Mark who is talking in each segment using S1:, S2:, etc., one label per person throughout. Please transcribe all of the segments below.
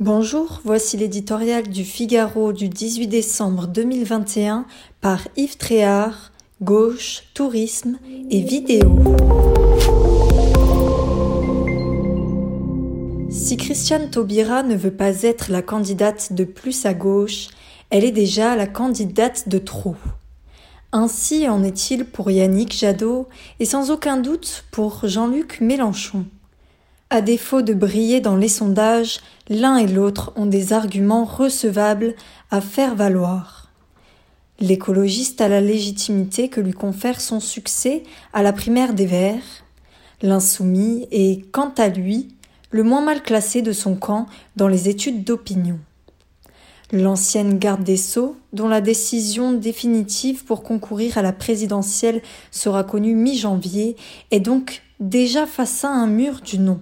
S1: Bonjour, voici l'éditorial du Figaro du 18 décembre 2021 par Yves Tréhard, Gauche, Tourisme et Vidéo. Si Christiane Taubira ne veut pas être la candidate de plus à gauche, elle est déjà la candidate de trop. Ainsi en est-il pour Yannick Jadot et sans aucun doute pour Jean-Luc Mélenchon. À défaut de briller dans les sondages, l'un et l'autre ont des arguments recevables à faire valoir. L'écologiste a la légitimité que lui confère son succès à la primaire des Verts. L'insoumis est, quant à lui, le moins mal classé de son camp dans les études d'opinion. L'ancienne garde des Sceaux, dont la décision définitive pour concourir à la présidentielle sera connue mi-janvier, est donc déjà face à un mur du non.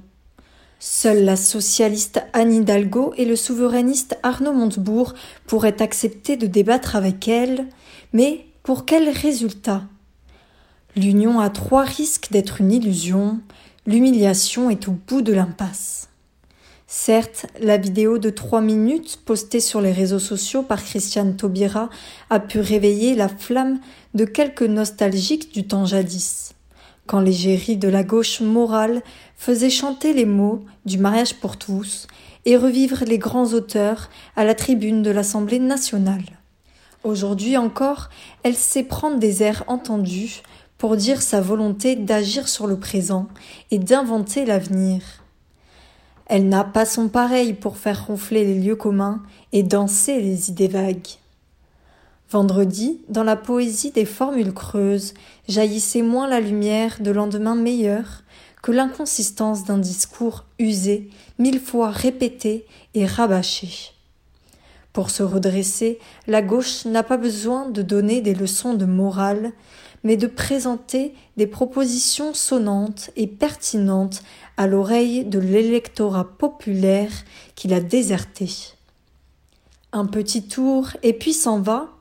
S1: Seule la socialiste Anne Hidalgo et le souverainiste Arnaud Montebourg pourraient accepter de débattre avec elle, mais pour quel résultat? L'union a trois risques d'être une illusion, l'humiliation est au bout de l'impasse. Certes, la vidéo de trois minutes postée sur les réseaux sociaux par Christiane Taubira a pu réveiller la flamme de quelques nostalgiques du temps jadis quand l'égérie de la gauche morale faisait chanter les mots du mariage pour tous et revivre les grands auteurs à la tribune de l'Assemblée nationale. Aujourd'hui encore, elle sait prendre des airs entendus pour dire sa volonté d'agir sur le présent et d'inventer l'avenir. Elle n'a pas son pareil pour faire ronfler les lieux communs et danser les idées vagues. Vendredi, dans la poésie des formules creuses, jaillissait moins la lumière de lendemain meilleur que l'inconsistance d'un discours usé, mille fois répété et rabâché. Pour se redresser, la gauche n'a pas besoin de donner des leçons de morale, mais de présenter des propositions sonnantes et pertinentes à l'oreille de l'électorat populaire qui l'a déserté. Un petit tour et puis s'en va,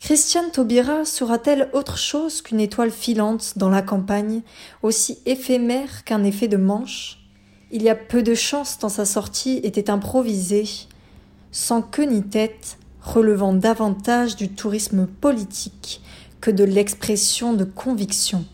S1: Christiane Taubira sera-t-elle autre chose qu'une étoile filante dans la campagne, aussi éphémère qu'un effet de manche? Il y a peu de chances tant sa sortie était improvisée, sans queue ni tête, relevant davantage du tourisme politique que de l'expression de conviction.